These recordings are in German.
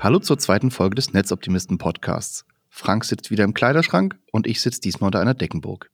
Hallo zur zweiten Folge des Netzoptimisten Podcasts. Frank sitzt wieder im Kleiderschrank und ich sitze diesmal unter einer Deckenburg.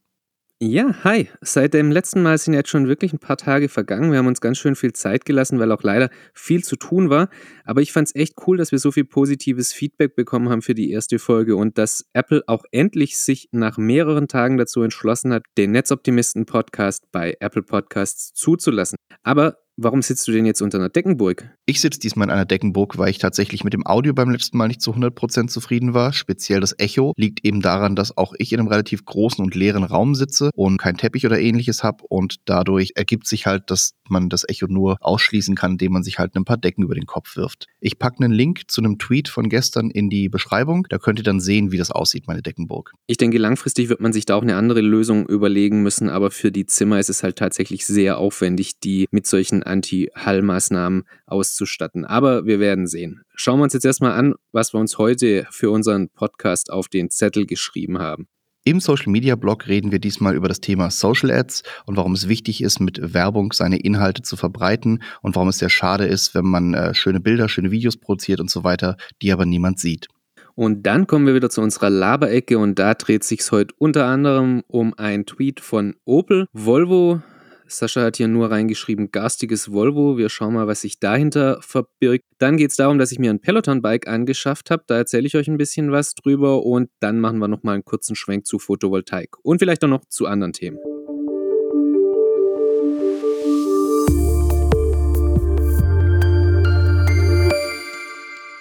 Ja, hi. Seit dem letzten Mal sind jetzt schon wirklich ein paar Tage vergangen. Wir haben uns ganz schön viel Zeit gelassen, weil auch leider viel zu tun war. Aber ich fand es echt cool, dass wir so viel positives Feedback bekommen haben für die erste Folge und dass Apple auch endlich sich nach mehreren Tagen dazu entschlossen hat, den Netzoptimisten Podcast bei Apple Podcasts zuzulassen. Aber Warum sitzt du denn jetzt unter einer Deckenburg? Ich sitze diesmal in einer Deckenburg, weil ich tatsächlich mit dem Audio beim letzten Mal nicht zu 100% zufrieden war. Speziell das Echo liegt eben daran, dass auch ich in einem relativ großen und leeren Raum sitze und kein Teppich oder ähnliches habe und dadurch ergibt sich halt, dass man das Echo nur ausschließen kann, indem man sich halt ein paar Decken über den Kopf wirft. Ich packe einen Link zu einem Tweet von gestern in die Beschreibung. Da könnt ihr dann sehen, wie das aussieht, meine Deckenburg. Ich denke, langfristig wird man sich da auch eine andere Lösung überlegen müssen, aber für die Zimmer ist es halt tatsächlich sehr aufwendig, die mit solchen Anti-Hall-Maßnahmen auszustatten. Aber wir werden sehen. Schauen wir uns jetzt erstmal an, was wir uns heute für unseren Podcast auf den Zettel geschrieben haben. Im Social Media Blog reden wir diesmal über das Thema Social Ads und warum es wichtig ist, mit Werbung seine Inhalte zu verbreiten und warum es sehr schade ist, wenn man äh, schöne Bilder, schöne Videos produziert und so weiter, die aber niemand sieht. Und dann kommen wir wieder zu unserer Laberecke und da dreht sich heute unter anderem um ein Tweet von Opel. Volvo Sascha hat hier nur reingeschrieben, garstiges Volvo. Wir schauen mal, was sich dahinter verbirgt. Dann geht es darum, dass ich mir ein Peloton-Bike angeschafft habe. Da erzähle ich euch ein bisschen was drüber und dann machen wir nochmal einen kurzen Schwenk zu Photovoltaik und vielleicht auch noch zu anderen Themen.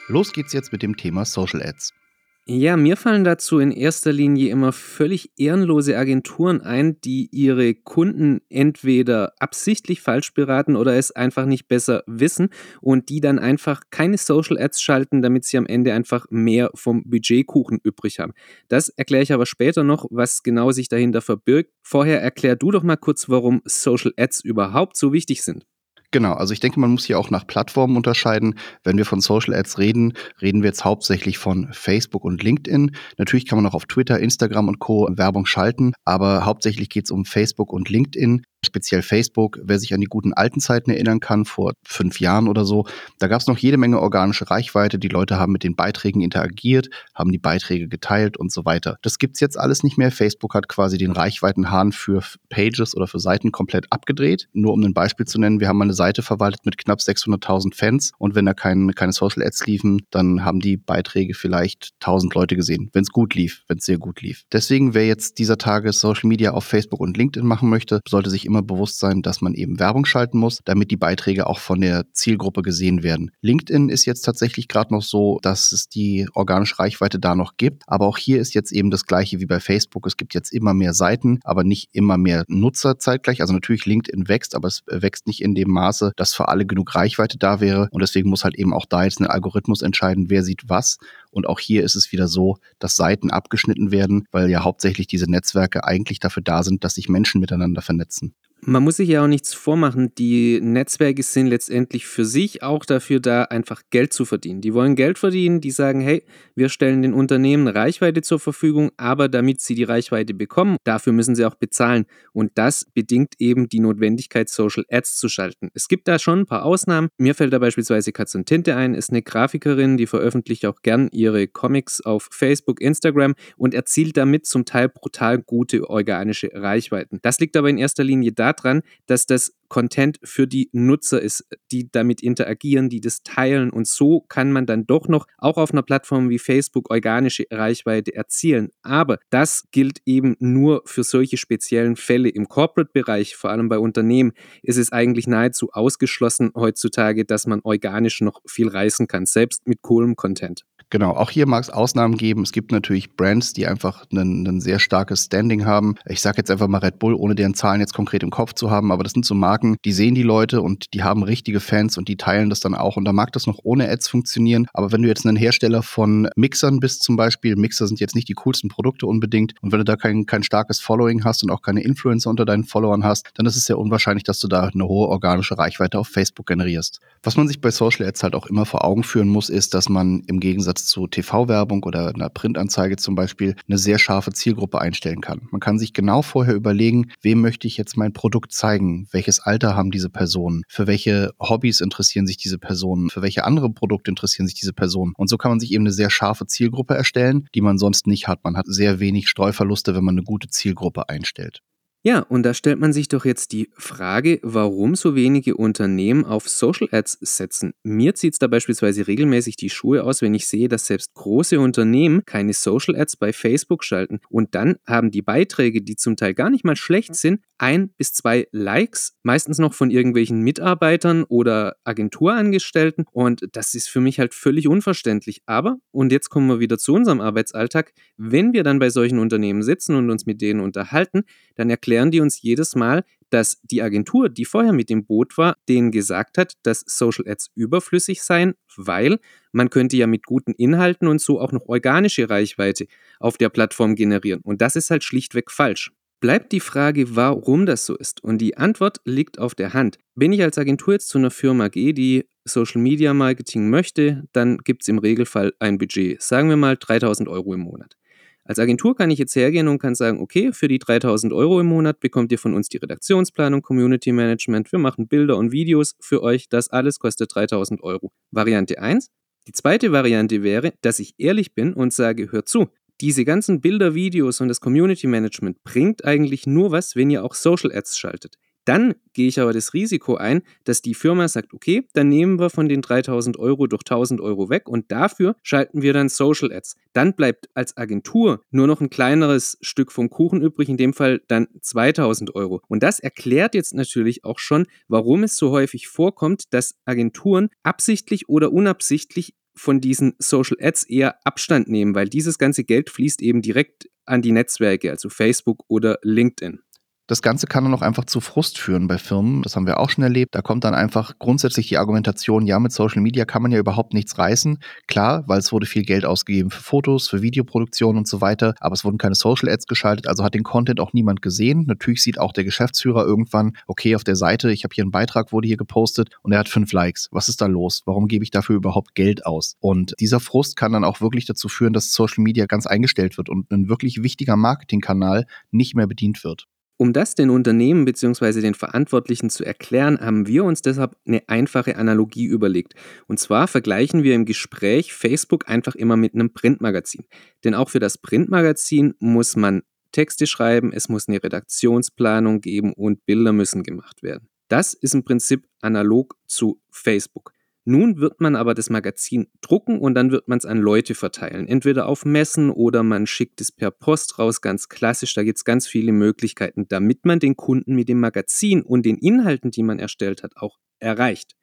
Los geht's jetzt mit dem Thema Social Ads. Ja, mir fallen dazu in erster Linie immer völlig ehrenlose Agenturen ein, die ihre Kunden entweder absichtlich falsch beraten oder es einfach nicht besser wissen und die dann einfach keine Social Ads schalten, damit sie am Ende einfach mehr vom Budgetkuchen übrig haben. Das erkläre ich aber später noch, was genau sich dahinter verbirgt. Vorher erklär du doch mal kurz, warum Social Ads überhaupt so wichtig sind. Genau, also ich denke, man muss hier auch nach Plattformen unterscheiden. Wenn wir von Social Ads reden, reden wir jetzt hauptsächlich von Facebook und LinkedIn. Natürlich kann man auch auf Twitter, Instagram und Co. Werbung schalten, aber hauptsächlich geht es um Facebook und LinkedIn speziell Facebook, wer sich an die guten alten Zeiten erinnern kann, vor fünf Jahren oder so, da gab es noch jede Menge organische Reichweite. Die Leute haben mit den Beiträgen interagiert, haben die Beiträge geteilt und so weiter. Das gibt's jetzt alles nicht mehr. Facebook hat quasi den Reichweitenhahn für Pages oder für Seiten komplett abgedreht. Nur um ein Beispiel zu nennen, wir haben eine Seite verwaltet mit knapp 600.000 Fans und wenn da kein, keine Social Ads liefen, dann haben die Beiträge vielleicht 1000 Leute gesehen, wenn es gut lief, wenn es sehr gut lief. Deswegen, wer jetzt dieser Tage Social Media auf Facebook und LinkedIn machen möchte, sollte sich immer immer bewusst sein, dass man eben Werbung schalten muss, damit die Beiträge auch von der Zielgruppe gesehen werden. LinkedIn ist jetzt tatsächlich gerade noch so, dass es die organische Reichweite da noch gibt. Aber auch hier ist jetzt eben das gleiche wie bei Facebook. Es gibt jetzt immer mehr Seiten, aber nicht immer mehr Nutzer zeitgleich. Also natürlich LinkedIn wächst, aber es wächst nicht in dem Maße, dass für alle genug Reichweite da wäre. Und deswegen muss halt eben auch da jetzt ein Algorithmus entscheiden, wer sieht was. Und auch hier ist es wieder so, dass Seiten abgeschnitten werden, weil ja hauptsächlich diese Netzwerke eigentlich dafür da sind, dass sich Menschen miteinander vernetzen. Man muss sich ja auch nichts vormachen. Die Netzwerke sind letztendlich für sich auch dafür da, einfach Geld zu verdienen. Die wollen Geld verdienen, die sagen, hey, wir stellen den Unternehmen Reichweite zur Verfügung, aber damit sie die Reichweite bekommen, dafür müssen sie auch bezahlen. Und das bedingt eben die Notwendigkeit, Social Ads zu schalten. Es gibt da schon ein paar Ausnahmen. Mir fällt da beispielsweise Katz und Tinte ein, ist eine Grafikerin, die veröffentlicht auch gern ihre Comics auf Facebook, Instagram und erzielt damit zum Teil brutal gute organische Reichweiten. Das liegt aber in erster Linie daran, daran, dass das Content für die Nutzer ist, die damit interagieren, die das teilen. Und so kann man dann doch noch auch auf einer Plattform wie Facebook organische Reichweite erzielen. Aber das gilt eben nur für solche speziellen Fälle. Im Corporate-Bereich, vor allem bei Unternehmen, ist es eigentlich nahezu ausgeschlossen heutzutage, dass man organisch noch viel reißen kann, selbst mit coolem Content. Genau, auch hier mag es Ausnahmen geben. Es gibt natürlich Brands, die einfach ein sehr starkes Standing haben. Ich sage jetzt einfach mal Red Bull, ohne deren Zahlen jetzt konkret im Kopf zu haben, aber das sind so Marken, die sehen die Leute und die haben richtige Fans und die teilen das dann auch. Und da mag das noch ohne Ads funktionieren. Aber wenn du jetzt ein Hersteller von Mixern bist zum Beispiel, Mixer sind jetzt nicht die coolsten Produkte unbedingt. Und wenn du da kein, kein starkes Following hast und auch keine Influencer unter deinen Followern hast, dann ist es sehr unwahrscheinlich, dass du da eine hohe organische Reichweite auf Facebook generierst. Was man sich bei Social Ads halt auch immer vor Augen führen muss, ist, dass man im Gegensatz Zu TV-Werbung oder einer Printanzeige zum Beispiel eine sehr scharfe Zielgruppe einstellen kann. Man kann sich genau vorher überlegen, wem möchte ich jetzt mein Produkt zeigen, welches Alter haben diese Personen, für welche Hobbys interessieren sich diese Personen, für welche andere Produkte interessieren sich diese Personen. Und so kann man sich eben eine sehr scharfe Zielgruppe erstellen, die man sonst nicht hat. Man hat sehr wenig Streuverluste, wenn man eine gute Zielgruppe einstellt. Ja, und da stellt man sich doch jetzt die Frage, warum so wenige Unternehmen auf Social Ads setzen. Mir zieht es da beispielsweise regelmäßig die Schuhe aus, wenn ich sehe, dass selbst große Unternehmen keine Social Ads bei Facebook schalten. Und dann haben die Beiträge, die zum Teil gar nicht mal schlecht sind, ein bis zwei Likes, meistens noch von irgendwelchen Mitarbeitern oder Agenturangestellten. Und das ist für mich halt völlig unverständlich. Aber, und jetzt kommen wir wieder zu unserem Arbeitsalltag, wenn wir dann bei solchen Unternehmen sitzen und uns mit denen unterhalten, dann erklären die uns jedes Mal, dass die Agentur, die vorher mit dem Boot war, denen gesagt hat, dass Social Ads überflüssig seien, weil man könnte ja mit guten Inhalten und so auch noch organische Reichweite auf der Plattform generieren. Und das ist halt schlichtweg falsch. Bleibt die Frage, warum das so ist. Und die Antwort liegt auf der Hand. Wenn ich als Agentur jetzt zu einer Firma gehe, die Social Media Marketing möchte, dann gibt es im Regelfall ein Budget. Sagen wir mal 3000 Euro im Monat. Als Agentur kann ich jetzt hergehen und kann sagen, okay, für die 3000 Euro im Monat bekommt ihr von uns die Redaktionsplanung, Community Management, wir machen Bilder und Videos für euch, das alles kostet 3000 Euro. Variante 1. Die zweite Variante wäre, dass ich ehrlich bin und sage, hört zu, diese ganzen Bilder, Videos und das Community Management bringt eigentlich nur was, wenn ihr auch Social Ads schaltet. Dann gehe ich aber das Risiko ein, dass die Firma sagt, okay, dann nehmen wir von den 3000 Euro durch 1000 Euro weg und dafür schalten wir dann Social Ads. Dann bleibt als Agentur nur noch ein kleineres Stück vom Kuchen übrig, in dem Fall dann 2000 Euro. Und das erklärt jetzt natürlich auch schon, warum es so häufig vorkommt, dass Agenturen absichtlich oder unabsichtlich von diesen Social Ads eher Abstand nehmen, weil dieses ganze Geld fließt eben direkt an die Netzwerke, also Facebook oder LinkedIn. Das Ganze kann dann auch einfach zu Frust führen bei Firmen. Das haben wir auch schon erlebt. Da kommt dann einfach grundsätzlich die Argumentation, ja, mit Social Media kann man ja überhaupt nichts reißen. Klar, weil es wurde viel Geld ausgegeben für Fotos, für Videoproduktion und so weiter, aber es wurden keine Social Ads geschaltet, also hat den Content auch niemand gesehen. Natürlich sieht auch der Geschäftsführer irgendwann, okay, auf der Seite, ich habe hier einen Beitrag, wurde hier gepostet und er hat fünf Likes. Was ist da los? Warum gebe ich dafür überhaupt Geld aus? Und dieser Frust kann dann auch wirklich dazu führen, dass Social Media ganz eingestellt wird und ein wirklich wichtiger Marketingkanal nicht mehr bedient wird. Um das den Unternehmen bzw. den Verantwortlichen zu erklären, haben wir uns deshalb eine einfache Analogie überlegt. Und zwar vergleichen wir im Gespräch Facebook einfach immer mit einem Printmagazin. Denn auch für das Printmagazin muss man Texte schreiben, es muss eine Redaktionsplanung geben und Bilder müssen gemacht werden. Das ist im Prinzip analog zu Facebook. Nun wird man aber das Magazin drucken und dann wird man es an Leute verteilen. Entweder auf Messen oder man schickt es per Post raus, ganz klassisch. Da gibt es ganz viele Möglichkeiten, damit man den Kunden mit dem Magazin und den Inhalten, die man erstellt hat, auch erreicht.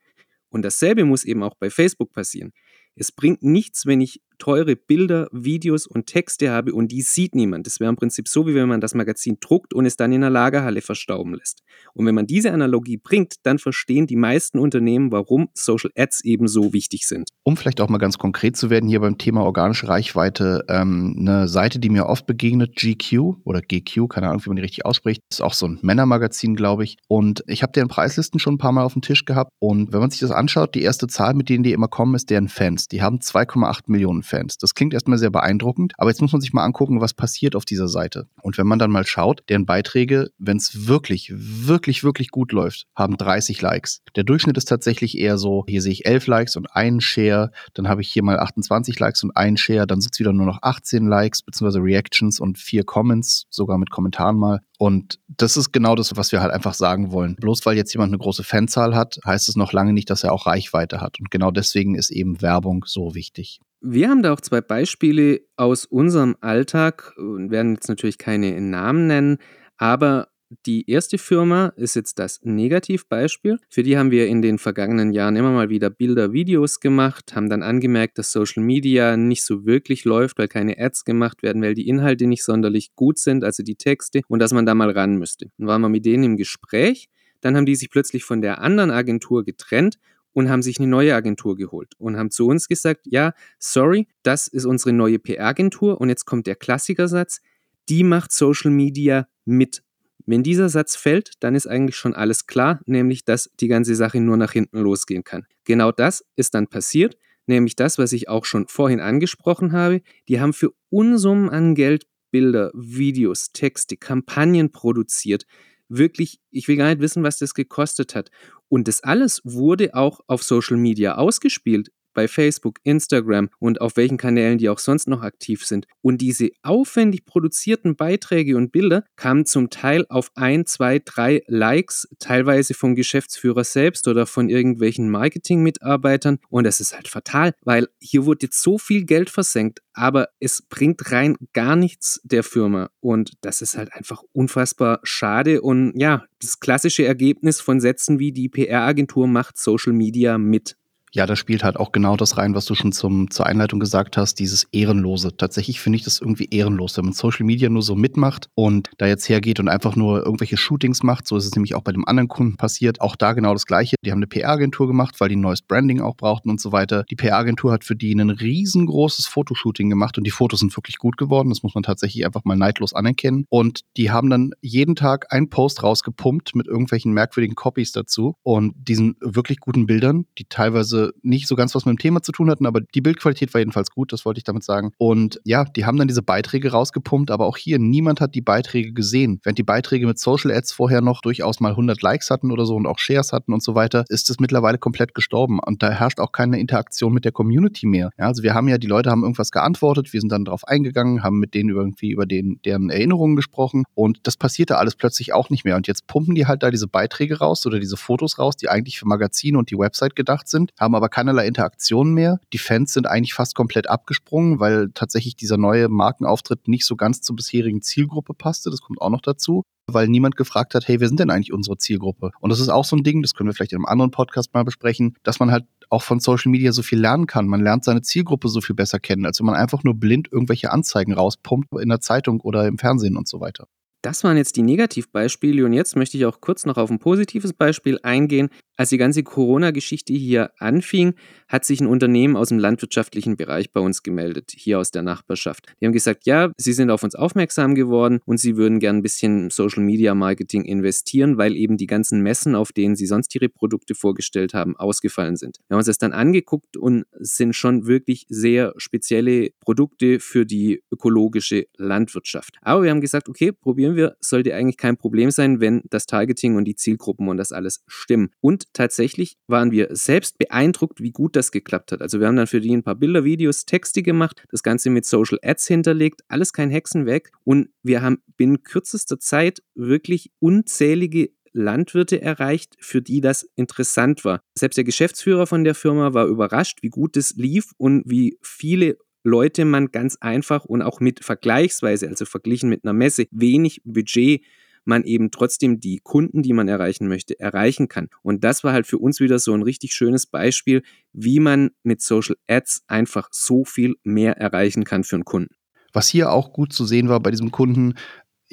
Und dasselbe muss eben auch bei Facebook passieren. Es bringt nichts, wenn ich teure Bilder, Videos und Texte habe und die sieht niemand. Das wäre im Prinzip so, wie wenn man das Magazin druckt und es dann in der Lagerhalle verstauben lässt. Und wenn man diese Analogie bringt, dann verstehen die meisten Unternehmen, warum Social Ads eben so wichtig sind. Um vielleicht auch mal ganz konkret zu werden hier beim Thema organische Reichweite, ähm, eine Seite, die mir oft begegnet, GQ oder GQ, keine Ahnung, wie man die richtig ausspricht, ist auch so ein Männermagazin, glaube ich. Und ich habe deren Preislisten schon ein paar Mal auf dem Tisch gehabt. Und wenn man sich das anschaut, die erste Zahl, mit denen die immer kommen, ist deren Fans. Die haben 2,8 Millionen Fans. Das klingt erstmal sehr beeindruckend, aber jetzt muss man sich mal angucken, was passiert auf dieser Seite. Und wenn man dann mal schaut, deren Beiträge, wenn es wirklich, wirklich, wirklich gut läuft, haben 30 Likes. Der Durchschnitt ist tatsächlich eher so, hier sehe ich 11 Likes und einen Share, dann habe ich hier mal 28 Likes und einen Share, dann sind es wieder nur noch 18 Likes bzw. Reactions und vier Comments, sogar mit Kommentaren mal. Und das ist genau das, was wir halt einfach sagen wollen. Bloß weil jetzt jemand eine große Fanzahl hat, heißt es noch lange nicht, dass er auch Reichweite hat. Und genau deswegen ist eben Werbung so wichtig. Wir haben da auch zwei Beispiele aus unserem Alltag und werden jetzt natürlich keine Namen nennen, aber die erste Firma ist jetzt das Negativbeispiel. Für die haben wir in den vergangenen Jahren immer mal wieder Bilder, Videos gemacht, haben dann angemerkt, dass Social Media nicht so wirklich läuft, weil keine Ads gemacht werden, weil die Inhalte nicht sonderlich gut sind, also die Texte, und dass man da mal ran müsste. Dann waren wir mit denen im Gespräch. Dann haben die sich plötzlich von der anderen Agentur getrennt und haben sich eine neue Agentur geholt und haben zu uns gesagt, ja, sorry, das ist unsere neue PR-Agentur und jetzt kommt der Klassikersatz, die macht Social Media mit. Wenn dieser Satz fällt, dann ist eigentlich schon alles klar, nämlich dass die ganze Sache nur nach hinten losgehen kann. Genau das ist dann passiert, nämlich das, was ich auch schon vorhin angesprochen habe. Die haben für Unsummen an Geld Bilder, Videos, Texte, Kampagnen produziert. Wirklich, ich will gar nicht wissen, was das gekostet hat. Und das alles wurde auch auf Social Media ausgespielt bei Facebook, Instagram und auf welchen Kanälen die auch sonst noch aktiv sind. Und diese aufwendig produzierten Beiträge und Bilder kamen zum Teil auf ein, zwei, drei Likes, teilweise vom Geschäftsführer selbst oder von irgendwelchen Marketingmitarbeitern. Und das ist halt fatal, weil hier wurde jetzt so viel Geld versenkt, aber es bringt rein gar nichts der Firma. Und das ist halt einfach unfassbar schade. Und ja, das klassische Ergebnis von Sätzen wie die PR-Agentur macht Social Media mit. Ja, da spielt halt auch genau das rein, was du schon zum, zur Einleitung gesagt hast, dieses Ehrenlose. Tatsächlich finde ich das irgendwie ehrenlos, wenn man Social Media nur so mitmacht und da jetzt hergeht und einfach nur irgendwelche Shootings macht. So ist es nämlich auch bei dem anderen Kunden passiert. Auch da genau das Gleiche. Die haben eine PR-Agentur gemacht, weil die ein neues Branding auch brauchten und so weiter. Die PR-Agentur hat für die ein riesengroßes Fotoshooting gemacht und die Fotos sind wirklich gut geworden. Das muss man tatsächlich einfach mal neidlos anerkennen. Und die haben dann jeden Tag einen Post rausgepumpt mit irgendwelchen merkwürdigen Copies dazu und diesen wirklich guten Bildern, die teilweise nicht so ganz was mit dem Thema zu tun hatten, aber die Bildqualität war jedenfalls gut, das wollte ich damit sagen. Und ja, die haben dann diese Beiträge rausgepumpt, aber auch hier, niemand hat die Beiträge gesehen. Während die Beiträge mit Social Ads vorher noch durchaus mal 100 Likes hatten oder so und auch Shares hatten und so weiter, ist es mittlerweile komplett gestorben. Und da herrscht auch keine Interaktion mit der Community mehr. Ja, also wir haben ja, die Leute haben irgendwas geantwortet, wir sind dann darauf eingegangen, haben mit denen irgendwie über den, deren Erinnerungen gesprochen und das passierte alles plötzlich auch nicht mehr. Und jetzt pumpen die halt da diese Beiträge raus oder diese Fotos raus, die eigentlich für Magazine und die Website gedacht sind, haben haben aber keinerlei Interaktion mehr. Die Fans sind eigentlich fast komplett abgesprungen, weil tatsächlich dieser neue Markenauftritt nicht so ganz zur bisherigen Zielgruppe passte. Das kommt auch noch dazu weil niemand gefragt hat, hey, wer sind denn eigentlich unsere Zielgruppe? Und das ist auch so ein Ding, das können wir vielleicht in einem anderen Podcast mal besprechen, dass man halt auch von Social Media so viel lernen kann. Man lernt seine Zielgruppe so viel besser kennen, als wenn man einfach nur blind irgendwelche Anzeigen rauspumpt in der Zeitung oder im Fernsehen und so weiter. Das waren jetzt die Negativbeispiele und jetzt möchte ich auch kurz noch auf ein positives Beispiel eingehen. Als die ganze Corona-Geschichte hier anfing, hat sich ein Unternehmen aus dem landwirtschaftlichen Bereich bei uns gemeldet, hier aus der Nachbarschaft. Die haben gesagt, ja, sie sind auf uns aufmerksam geworden und sie würden gern ein bisschen Social Media Marketing investieren, weil eben die ganzen Messen, auf denen sie sonst ihre Produkte vorgestellt haben, ausgefallen sind. Wir haben uns das dann angeguckt und sind schon wirklich sehr spezielle Produkte für die ökologische Landwirtschaft. Aber wir haben gesagt, okay, probieren wir, sollte eigentlich kein Problem sein, wenn das Targeting und die Zielgruppen und das alles stimmen. Und tatsächlich waren wir selbst beeindruckt, wie gut das geklappt hat. Also wir haben dann für die ein paar Bilder, Videos, Texte gemacht, das Ganze mit Social Ads hinterlegt, alles kein Hexenwerk und wir haben binnen kürzester Zeit wirklich unzählige Landwirte erreicht, für die das interessant war. Selbst der Geschäftsführer von der Firma war überrascht, wie gut es lief und wie viele Leute man ganz einfach und auch mit vergleichsweise, also verglichen mit einer Messe, wenig Budget man eben trotzdem die Kunden, die man erreichen möchte, erreichen kann. Und das war halt für uns wieder so ein richtig schönes Beispiel, wie man mit Social Ads einfach so viel mehr erreichen kann für einen Kunden. Was hier auch gut zu sehen war bei diesem Kunden,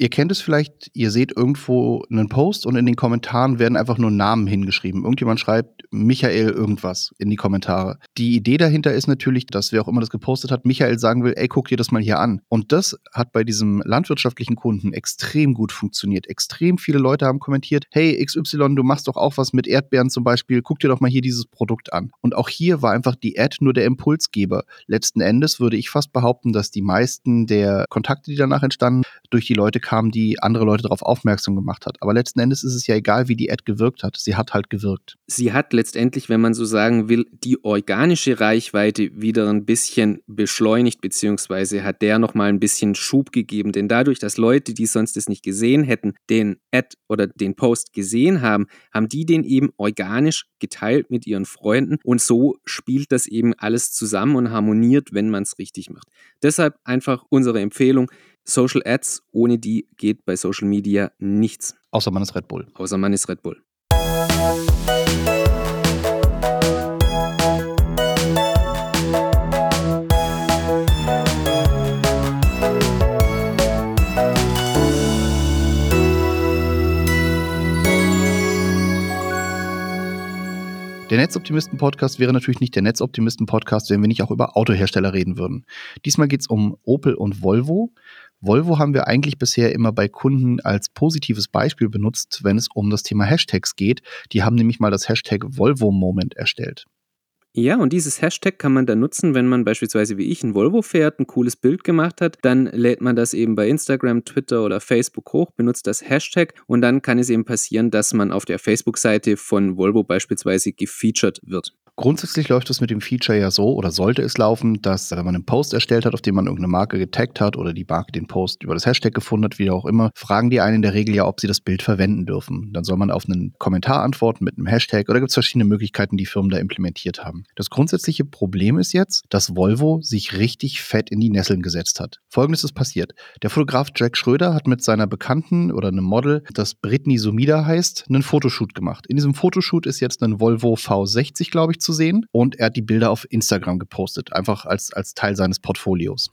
Ihr kennt es vielleicht, ihr seht irgendwo einen Post und in den Kommentaren werden einfach nur Namen hingeschrieben. Irgendjemand schreibt Michael irgendwas in die Kommentare. Die Idee dahinter ist natürlich, dass wer auch immer das gepostet hat, Michael sagen will, ey, guck dir das mal hier an. Und das hat bei diesem landwirtschaftlichen Kunden extrem gut funktioniert. Extrem viele Leute haben kommentiert, hey XY, du machst doch auch was mit Erdbeeren zum Beispiel, guck dir doch mal hier dieses Produkt an. Und auch hier war einfach die Ad nur der Impulsgeber. Letzten Endes würde ich fast behaupten, dass die meisten der Kontakte, die danach entstanden, durch die Leute kam, die andere Leute darauf aufmerksam gemacht hat. Aber letzten Endes ist es ja egal, wie die Ad gewirkt hat. Sie hat halt gewirkt. Sie hat letztendlich, wenn man so sagen will, die organische Reichweite wieder ein bisschen beschleunigt, beziehungsweise hat der nochmal ein bisschen Schub gegeben. Denn dadurch, dass Leute, die sonst es nicht gesehen hätten, den Ad oder den Post gesehen haben, haben die den eben organisch geteilt mit ihren Freunden. Und so spielt das eben alles zusammen und harmoniert, wenn man es richtig macht. Deshalb einfach unsere Empfehlung, Social Ads, ohne die geht bei Social Media nichts. Außer man ist Red Bull. Außer man ist Red Bull. Der Netzoptimisten-Podcast wäre natürlich nicht der Netzoptimisten-Podcast, wenn wir nicht auch über Autohersteller reden würden. Diesmal geht es um Opel und Volvo. Volvo haben wir eigentlich bisher immer bei Kunden als positives Beispiel benutzt, wenn es um das Thema Hashtags geht. Die haben nämlich mal das Hashtag Volvo Moment erstellt. Ja, und dieses Hashtag kann man dann nutzen, wenn man beispielsweise wie ich ein Volvo fährt, ein cooles Bild gemacht hat, dann lädt man das eben bei Instagram, Twitter oder Facebook hoch, benutzt das Hashtag und dann kann es eben passieren, dass man auf der Facebook-Seite von Volvo beispielsweise gefeatured wird. Grundsätzlich läuft es mit dem Feature ja so oder sollte es laufen, dass wenn man einen Post erstellt hat, auf dem man irgendeine Marke getaggt hat oder die Marke den Post über das Hashtag gefunden hat, wie auch immer, fragen die einen in der Regel ja, ob sie das Bild verwenden dürfen. Dann soll man auf einen Kommentar antworten mit einem Hashtag oder gibt es verschiedene Möglichkeiten, die Firmen da implementiert haben. Das grundsätzliche Problem ist jetzt, dass Volvo sich richtig fett in die Nesseln gesetzt hat. Folgendes ist passiert. Der Fotograf Jack Schröder hat mit seiner Bekannten oder einem Model, das Britney Sumida heißt, einen Fotoshoot gemacht. In diesem Fotoshoot ist jetzt ein Volvo V60, glaube ich, zu sehen und er hat die Bilder auf Instagram gepostet, einfach als, als Teil seines Portfolios.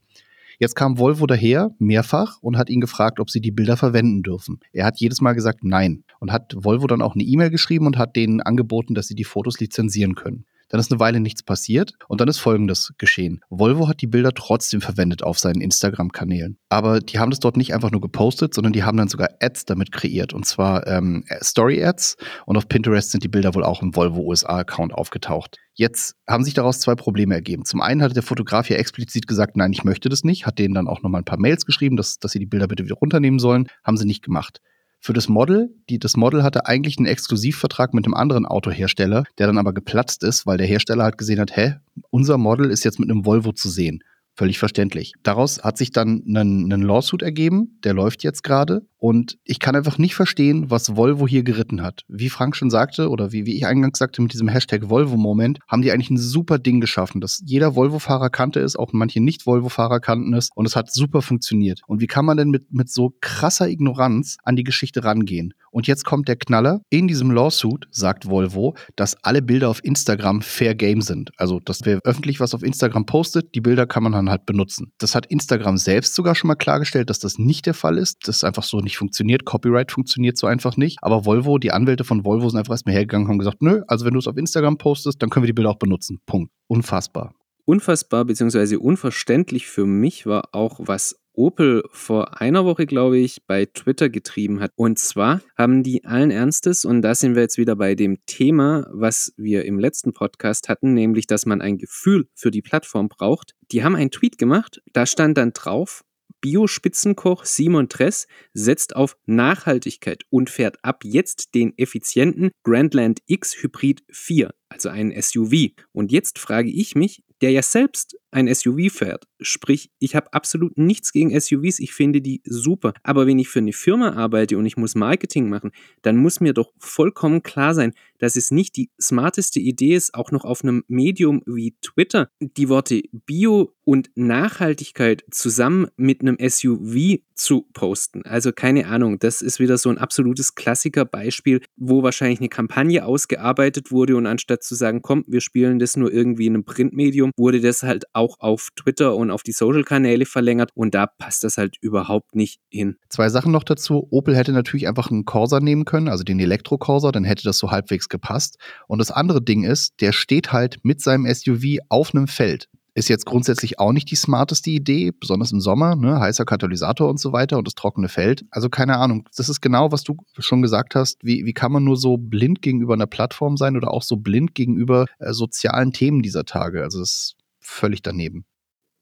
Jetzt kam Volvo daher, mehrfach, und hat ihn gefragt, ob sie die Bilder verwenden dürfen. Er hat jedes Mal gesagt Nein und hat Volvo dann auch eine E-Mail geschrieben und hat denen angeboten, dass sie die Fotos lizenzieren können. Dann ist eine Weile nichts passiert und dann ist Folgendes geschehen. Volvo hat die Bilder trotzdem verwendet auf seinen Instagram-Kanälen. Aber die haben das dort nicht einfach nur gepostet, sondern die haben dann sogar Ads damit kreiert. Und zwar ähm, Story-Ads. Und auf Pinterest sind die Bilder wohl auch im Volvo USA-Account aufgetaucht. Jetzt haben sich daraus zwei Probleme ergeben. Zum einen hatte der Fotograf ja explizit gesagt, nein, ich möchte das nicht, hat denen dann auch nochmal ein paar Mails geschrieben, dass, dass sie die Bilder bitte wieder runternehmen sollen. Haben sie nicht gemacht für das Model. Die, das Model hatte eigentlich einen Exklusivvertrag mit einem anderen Autohersteller, der dann aber geplatzt ist, weil der Hersteller halt gesehen hat, hä, unser Model ist jetzt mit einem Volvo zu sehen. Völlig verständlich. Daraus hat sich dann ein, ein Lawsuit ergeben, der läuft jetzt gerade. Und ich kann einfach nicht verstehen, was Volvo hier geritten hat. Wie Frank schon sagte, oder wie, wie ich eingangs sagte, mit diesem Hashtag Volvo-Moment, haben die eigentlich ein super Ding geschaffen, dass jeder Volvo-Fahrer kannte es, auch manche Nicht-Volvo-Fahrer kannten es. Und es hat super funktioniert. Und wie kann man denn mit, mit so krasser Ignoranz an die Geschichte rangehen? Und jetzt kommt der Knaller. In diesem Lawsuit sagt Volvo, dass alle Bilder auf Instagram fair game sind. Also, dass wer öffentlich was auf Instagram postet, die Bilder kann man dann halt benutzen. Das hat Instagram selbst sogar schon mal klargestellt, dass das nicht der Fall ist. Das einfach so nicht funktioniert. Copyright funktioniert so einfach nicht. Aber Volvo, die Anwälte von Volvo sind einfach erstmal hergegangen und haben gesagt, nö, also wenn du es auf Instagram postest, dann können wir die Bilder auch benutzen. Punkt. Unfassbar. Unfassbar bzw. unverständlich für mich war auch, was Opel vor einer Woche, glaube ich, bei Twitter getrieben hat. Und zwar haben die allen Ernstes, und da sind wir jetzt wieder bei dem Thema, was wir im letzten Podcast hatten, nämlich, dass man ein Gefühl für die Plattform braucht. Die haben einen Tweet gemacht, da stand dann drauf, Bio-Spitzenkoch Simon Tress setzt auf Nachhaltigkeit und fährt ab jetzt den effizienten Grandland X Hybrid 4, also einen SUV. Und jetzt frage ich mich, der ja selbst ein SUV fährt, sprich, ich habe absolut nichts gegen SUVs, ich finde die super. Aber wenn ich für eine Firma arbeite und ich muss Marketing machen, dann muss mir doch vollkommen klar sein, dass es nicht die smarteste Idee ist, auch noch auf einem Medium wie Twitter die Worte Bio und Nachhaltigkeit zusammen mit einem SUV zu posten. Also keine Ahnung, das ist wieder so ein absolutes Klassikerbeispiel, wo wahrscheinlich eine Kampagne ausgearbeitet wurde und anstatt zu sagen, komm, wir spielen das nur irgendwie in einem Printmedium, wurde das halt auch auf Twitter und auf die Social-Kanäle verlängert und da passt das halt überhaupt nicht hin. Zwei Sachen noch dazu. Opel hätte natürlich einfach einen Corsa nehmen können, also den Elektro-Corsa, dann hätte das so halbwegs gepasst. Und das andere Ding ist, der steht halt mit seinem SUV auf einem Feld. Ist jetzt grundsätzlich auch nicht die smarteste Idee, besonders im Sommer, ne? heißer Katalysator und so weiter und das trockene Feld. Also keine Ahnung, das ist genau, was du schon gesagt hast. Wie, wie kann man nur so blind gegenüber einer Plattform sein oder auch so blind gegenüber äh, sozialen Themen dieser Tage? Also das ist völlig daneben.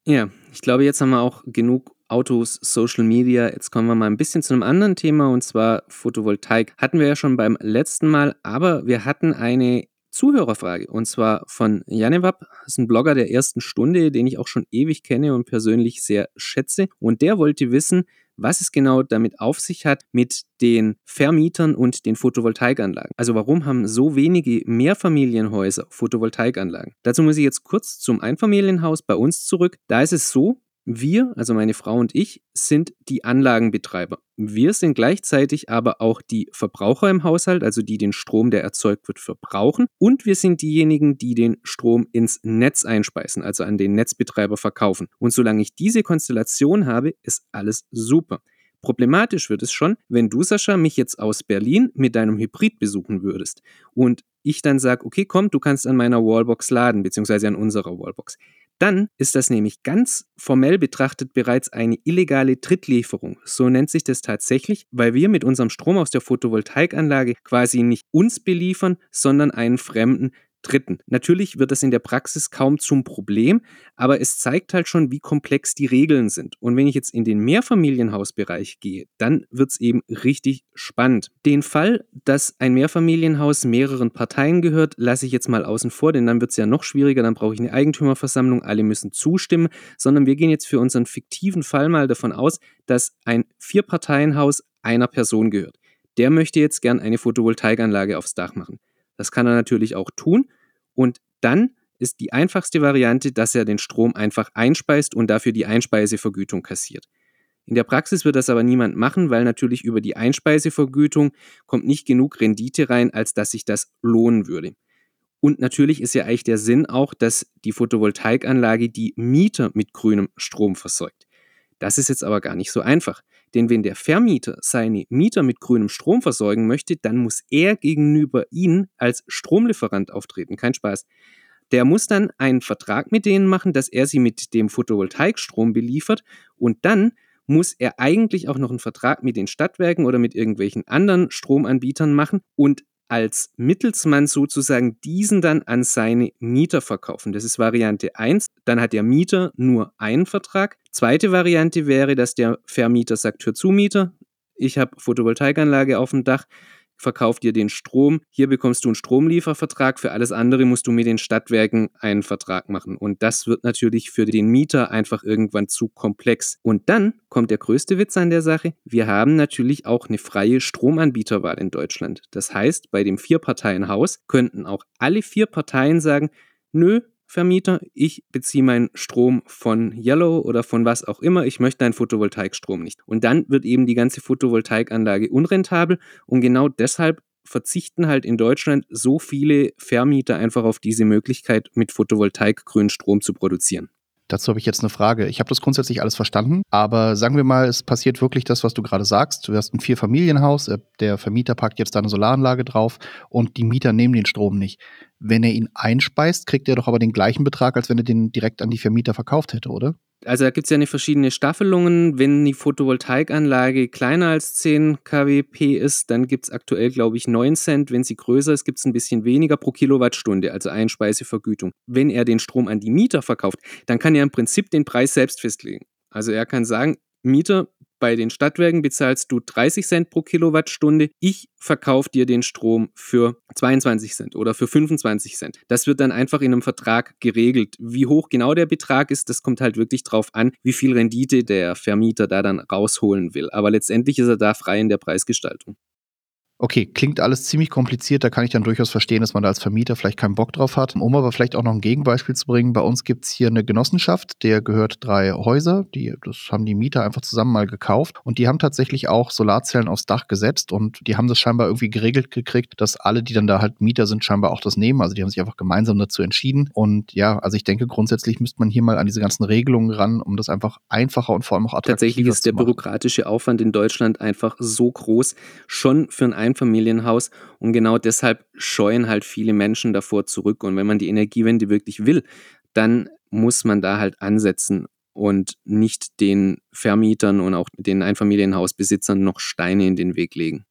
Ja, ich glaube, jetzt haben wir auch genug Autos, Social Media. Jetzt kommen wir mal ein bisschen zu einem anderen Thema und zwar Photovoltaik. Hatten wir ja schon beim letzten Mal, aber wir hatten eine Zuhörerfrage und zwar von Janewab, das ist ein Blogger der ersten Stunde, den ich auch schon ewig kenne und persönlich sehr schätze. Und der wollte wissen, was es genau damit auf sich hat mit den Vermietern und den Photovoltaikanlagen. Also warum haben so wenige Mehrfamilienhäuser Photovoltaikanlagen? Dazu muss ich jetzt kurz zum Einfamilienhaus bei uns zurück. Da ist es so, wir, also meine Frau und ich, sind die Anlagenbetreiber. Wir sind gleichzeitig aber auch die Verbraucher im Haushalt, also die den Strom, der erzeugt wird, verbrauchen. Und wir sind diejenigen, die den Strom ins Netz einspeisen, also an den Netzbetreiber verkaufen. Und solange ich diese Konstellation habe, ist alles super. Problematisch wird es schon, wenn du, Sascha, mich jetzt aus Berlin mit deinem Hybrid besuchen würdest und ich dann sage, okay, komm, du kannst an meiner Wallbox laden, beziehungsweise an unserer Wallbox dann ist das nämlich ganz formell betrachtet bereits eine illegale Drittlieferung. So nennt sich das tatsächlich, weil wir mit unserem Strom aus der Photovoltaikanlage quasi nicht uns beliefern, sondern einen Fremden Dritten. Natürlich wird das in der Praxis kaum zum Problem, aber es zeigt halt schon, wie komplex die Regeln sind. Und wenn ich jetzt in den Mehrfamilienhausbereich gehe, dann wird es eben richtig spannend. Den Fall, dass ein Mehrfamilienhaus mehreren Parteien gehört, lasse ich jetzt mal außen vor, denn dann wird es ja noch schwieriger, dann brauche ich eine Eigentümerversammlung, alle müssen zustimmen, sondern wir gehen jetzt für unseren fiktiven Fall mal davon aus, dass ein Vierparteienhaus einer Person gehört. Der möchte jetzt gern eine Photovoltaikanlage aufs Dach machen. Das kann er natürlich auch tun. Und dann ist die einfachste Variante, dass er den Strom einfach einspeist und dafür die Einspeisevergütung kassiert. In der Praxis wird das aber niemand machen, weil natürlich über die Einspeisevergütung kommt nicht genug Rendite rein, als dass sich das lohnen würde. Und natürlich ist ja eigentlich der Sinn auch, dass die Photovoltaikanlage die Mieter mit grünem Strom versorgt. Das ist jetzt aber gar nicht so einfach. Denn wenn der Vermieter seine Mieter mit grünem Strom versorgen möchte, dann muss er gegenüber ihnen als Stromlieferant auftreten. Kein Spaß. Der muss dann einen Vertrag mit denen machen, dass er sie mit dem Photovoltaikstrom beliefert und dann muss er eigentlich auch noch einen Vertrag mit den Stadtwerken oder mit irgendwelchen anderen Stromanbietern machen und als Mittelsmann sozusagen diesen dann an seine Mieter verkaufen. Das ist Variante 1. Dann hat der Mieter nur einen Vertrag. Zweite Variante wäre, dass der Vermieter sagt, hör zu Mieter, ich habe Photovoltaikanlage auf dem Dach, verkauf dir den Strom. Hier bekommst du einen Stromliefervertrag. Für alles andere musst du mit den Stadtwerken einen Vertrag machen. Und das wird natürlich für den Mieter einfach irgendwann zu komplex. Und dann kommt der größte Witz an der Sache. Wir haben natürlich auch eine freie Stromanbieterwahl in Deutschland. Das heißt, bei dem Vier-Parteien-Haus könnten auch alle vier Parteien sagen, nö, Vermieter, ich beziehe meinen Strom von Yellow oder von was auch immer, ich möchte einen Photovoltaikstrom nicht. Und dann wird eben die ganze Photovoltaikanlage unrentabel und genau deshalb verzichten halt in Deutschland so viele Vermieter einfach auf diese Möglichkeit, mit Photovoltaik grünen Strom zu produzieren. Dazu habe ich jetzt eine Frage. Ich habe das grundsätzlich alles verstanden, aber sagen wir mal, es passiert wirklich das, was du gerade sagst. Du hast ein Vierfamilienhaus, äh, der Vermieter packt jetzt da eine Solaranlage drauf und die Mieter nehmen den Strom nicht. Wenn er ihn einspeist, kriegt er doch aber den gleichen Betrag, als wenn er den direkt an die Vermieter verkauft hätte, oder? Also da gibt es ja eine verschiedene Staffelungen. Wenn die Photovoltaikanlage kleiner als 10 kWp ist, dann gibt es aktuell, glaube ich, 9 Cent. Wenn sie größer ist, gibt es ein bisschen weniger pro Kilowattstunde, also Einspeisevergütung. Wenn er den Strom an die Mieter verkauft, dann kann er im Prinzip den Preis selbst festlegen. Also er kann sagen, Mieter, bei den Stadtwerken bezahlst du 30 Cent pro Kilowattstunde. Ich verkaufe dir den Strom für 22 Cent oder für 25 Cent. Das wird dann einfach in einem Vertrag geregelt. Wie hoch genau der Betrag ist, das kommt halt wirklich drauf an, wie viel Rendite der Vermieter da dann rausholen will. Aber letztendlich ist er da frei in der Preisgestaltung. Okay, klingt alles ziemlich kompliziert. Da kann ich dann durchaus verstehen, dass man da als Vermieter vielleicht keinen Bock drauf hat. Um aber vielleicht auch noch ein Gegenbeispiel zu bringen, bei uns gibt es hier eine Genossenschaft, der gehört drei Häuser. Die, das haben die Mieter einfach zusammen mal gekauft. Und die haben tatsächlich auch Solarzellen aufs Dach gesetzt. Und die haben das scheinbar irgendwie geregelt gekriegt, dass alle, die dann da halt Mieter sind, scheinbar auch das nehmen. Also die haben sich einfach gemeinsam dazu entschieden. Und ja, also ich denke, grundsätzlich müsste man hier mal an diese ganzen Regelungen ran, um das einfach einfacher und vor allem auch attraktiver zu machen. Tatsächlich ist der bürokratische Aufwand in Deutschland einfach so groß, schon für ein Einfamilienhaus und genau deshalb scheuen halt viele Menschen davor zurück. Und wenn man die Energiewende wirklich will, dann muss man da halt ansetzen und nicht den Vermietern und auch den Einfamilienhausbesitzern noch Steine in den Weg legen.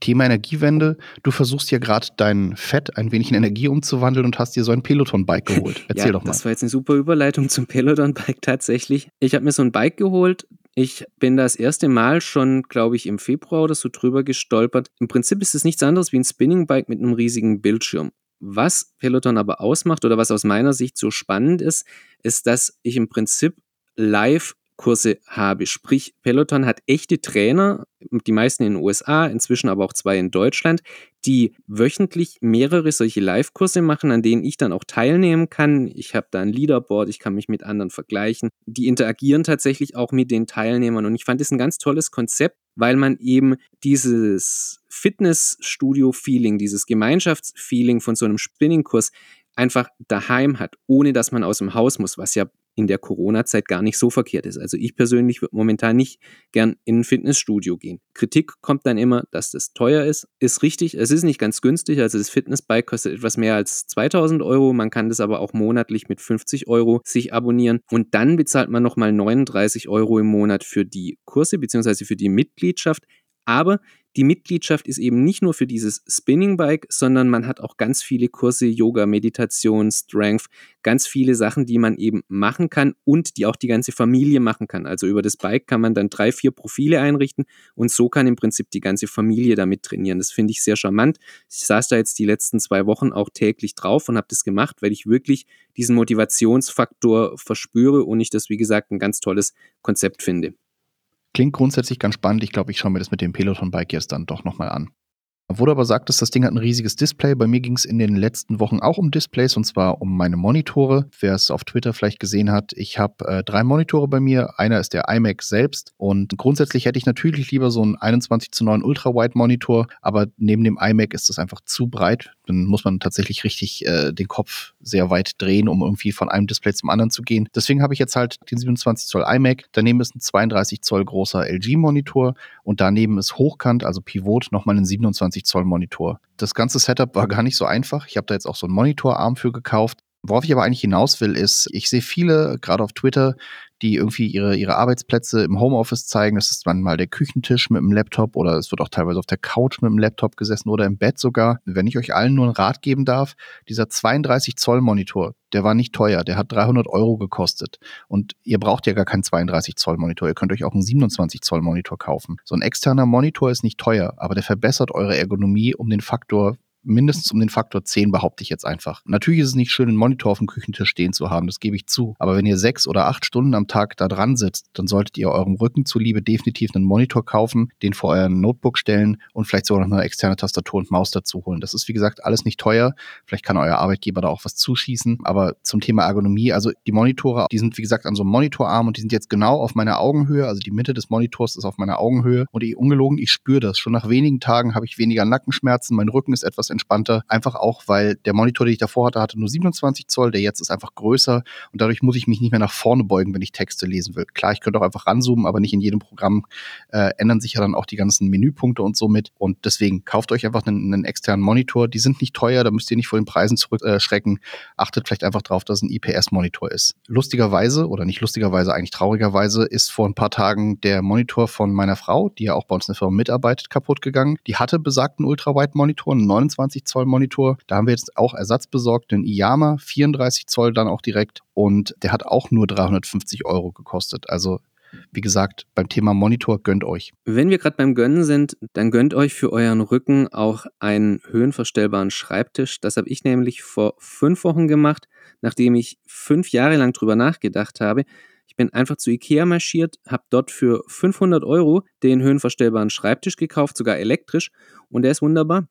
Thema Energiewende. Du versuchst ja gerade dein Fett ein wenig in Energie umzuwandeln und hast dir so ein Peloton-Bike geholt. Erzähl ja, doch mal. Das war jetzt eine super Überleitung zum Peloton-Bike tatsächlich. Ich habe mir so ein Bike geholt, ich bin das erste Mal schon, glaube ich, im Februar oder so drüber gestolpert. Im Prinzip ist es nichts anderes wie ein Spinning-Bike mit einem riesigen Bildschirm. Was Peloton aber ausmacht oder was aus meiner Sicht so spannend ist, ist, dass ich im Prinzip live Kurse habe. Sprich, Peloton hat echte Trainer, die meisten in den USA, inzwischen aber auch zwei in Deutschland, die wöchentlich mehrere solche Live-Kurse machen, an denen ich dann auch teilnehmen kann. Ich habe da ein Leaderboard, ich kann mich mit anderen vergleichen. Die interagieren tatsächlich auch mit den Teilnehmern und ich fand das ein ganz tolles Konzept, weil man eben dieses Fitnessstudio-Feeling, dieses Gemeinschaftsfeeling von so einem Spinning-Kurs einfach daheim hat, ohne dass man aus dem Haus muss, was ja in der Corona-Zeit gar nicht so verkehrt ist. Also ich persönlich würde momentan nicht gern in ein Fitnessstudio gehen. Kritik kommt dann immer, dass das teuer ist. Ist richtig, es ist nicht ganz günstig. Also das Fitnessbike kostet etwas mehr als 2000 Euro. Man kann das aber auch monatlich mit 50 Euro sich abonnieren. Und dann bezahlt man nochmal 39 Euro im Monat für die Kurse bzw. für die Mitgliedschaft. Aber die Mitgliedschaft ist eben nicht nur für dieses Spinning Bike, sondern man hat auch ganz viele Kurse, Yoga, Meditation, Strength, ganz viele Sachen, die man eben machen kann und die auch die ganze Familie machen kann. Also über das Bike kann man dann drei, vier Profile einrichten und so kann im Prinzip die ganze Familie damit trainieren. Das finde ich sehr charmant. Ich saß da jetzt die letzten zwei Wochen auch täglich drauf und habe das gemacht, weil ich wirklich diesen Motivationsfaktor verspüre und ich das, wie gesagt, ein ganz tolles Konzept finde. Klingt grundsätzlich ganz spannend. Ich glaube, ich schaue mir das mit dem Peloton-Bike jetzt dann doch nochmal an. Wurde aber sagt, dass das Ding hat ein riesiges Display. Bei mir ging es in den letzten Wochen auch um Displays und zwar um meine Monitore. Wer es auf Twitter vielleicht gesehen hat, ich habe äh, drei Monitore bei mir. Einer ist der iMac selbst und grundsätzlich hätte ich natürlich lieber so einen 21 zu 9 Ultra-Wide Monitor, aber neben dem iMac ist das einfach zu breit. Dann muss man tatsächlich richtig äh, den Kopf sehr weit drehen, um irgendwie von einem Display zum anderen zu gehen. Deswegen habe ich jetzt halt den 27 Zoll iMac. Daneben ist ein 32 Zoll großer LG-Monitor und daneben ist hochkant, also Pivot, nochmal ein 27 27 Zoll Monitor. Das ganze Setup war gar nicht so einfach. Ich habe da jetzt auch so einen Monitorarm für gekauft. Worauf ich aber eigentlich hinaus will, ist, ich sehe viele, gerade auf Twitter, die irgendwie ihre, ihre Arbeitsplätze im Homeoffice zeigen. Das ist manchmal der Küchentisch mit dem Laptop oder es wird auch teilweise auf der Couch mit dem Laptop gesessen oder im Bett sogar. Wenn ich euch allen nur einen Rat geben darf, dieser 32 Zoll Monitor, der war nicht teuer, der hat 300 Euro gekostet. Und ihr braucht ja gar keinen 32 Zoll Monitor, ihr könnt euch auch einen 27 Zoll Monitor kaufen. So ein externer Monitor ist nicht teuer, aber der verbessert eure Ergonomie um den Faktor mindestens um den Faktor 10, behaupte ich jetzt einfach. Natürlich ist es nicht schön, einen Monitor auf dem Küchentisch stehen zu haben, das gebe ich zu. Aber wenn ihr sechs oder acht Stunden am Tag da dran sitzt, dann solltet ihr eurem Rücken zuliebe definitiv einen Monitor kaufen, den vor euren Notebook stellen und vielleicht sogar noch eine externe Tastatur und Maus dazu holen. Das ist, wie gesagt, alles nicht teuer. Vielleicht kann euer Arbeitgeber da auch was zuschießen. Aber zum Thema Ergonomie, also die Monitore, die sind, wie gesagt, an so einem Monitorarm und die sind jetzt genau auf meiner Augenhöhe. Also die Mitte des Monitors ist auf meiner Augenhöhe. Und ich, ungelogen, ich spüre das. Schon nach wenigen Tagen habe ich weniger Nackenschmerzen, mein Rücken ist etwas entspannter. Einfach auch, weil der Monitor, den ich davor hatte, hatte nur 27 Zoll, der jetzt ist einfach größer und dadurch muss ich mich nicht mehr nach vorne beugen, wenn ich Texte lesen will. Klar, ich könnte auch einfach ranzoomen, aber nicht in jedem Programm äh, ändern sich ja dann auch die ganzen Menüpunkte und so mit. Und deswegen kauft euch einfach einen, einen externen Monitor. Die sind nicht teuer, da müsst ihr nicht vor den Preisen zurückschrecken. Äh, Achtet vielleicht einfach drauf, dass es ein IPS-Monitor ist. Lustigerweise, oder nicht lustigerweise, eigentlich traurigerweise, ist vor ein paar Tagen der Monitor von meiner Frau, die ja auch bei uns in der Firma mitarbeitet, kaputt gegangen. Die hatte besagten Ultra-Wide-Monitor, einen 29 Zoll Monitor. Da haben wir jetzt auch Ersatz besorgt, den Iyama 34 Zoll dann auch direkt und der hat auch nur 350 Euro gekostet. Also wie gesagt, beim Thema Monitor gönnt euch. Wenn wir gerade beim Gönnen sind, dann gönnt euch für euren Rücken auch einen höhenverstellbaren Schreibtisch. Das habe ich nämlich vor fünf Wochen gemacht, nachdem ich fünf Jahre lang drüber nachgedacht habe. Ich bin einfach zu Ikea marschiert, habe dort für 500 Euro den höhenverstellbaren Schreibtisch gekauft, sogar elektrisch, und der ist wunderbar.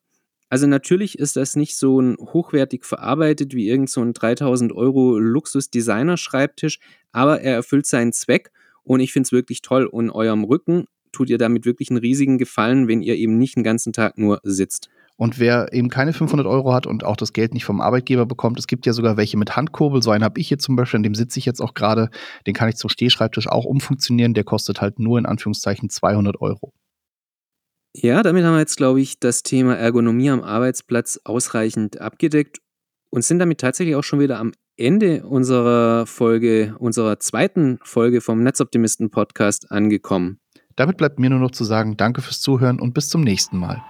Also natürlich ist das nicht so ein hochwertig verarbeitet wie irgend so ein 3000 Euro Luxus-Designer-Schreibtisch, aber er erfüllt seinen Zweck und ich finde es wirklich toll. Und eurem Rücken tut ihr damit wirklich einen riesigen Gefallen, wenn ihr eben nicht den ganzen Tag nur sitzt. Und wer eben keine 500 Euro hat und auch das Geld nicht vom Arbeitgeber bekommt, es gibt ja sogar welche mit Handkurbel. So einen habe ich hier zum Beispiel, an dem sitze ich jetzt auch gerade. Den kann ich zum Stehschreibtisch auch umfunktionieren. Der kostet halt nur in Anführungszeichen 200 Euro. Ja, damit haben wir jetzt, glaube ich, das Thema Ergonomie am Arbeitsplatz ausreichend abgedeckt und sind damit tatsächlich auch schon wieder am Ende unserer Folge, unserer zweiten Folge vom Netzoptimisten Podcast angekommen. Damit bleibt mir nur noch zu sagen, danke fürs Zuhören und bis zum nächsten Mal.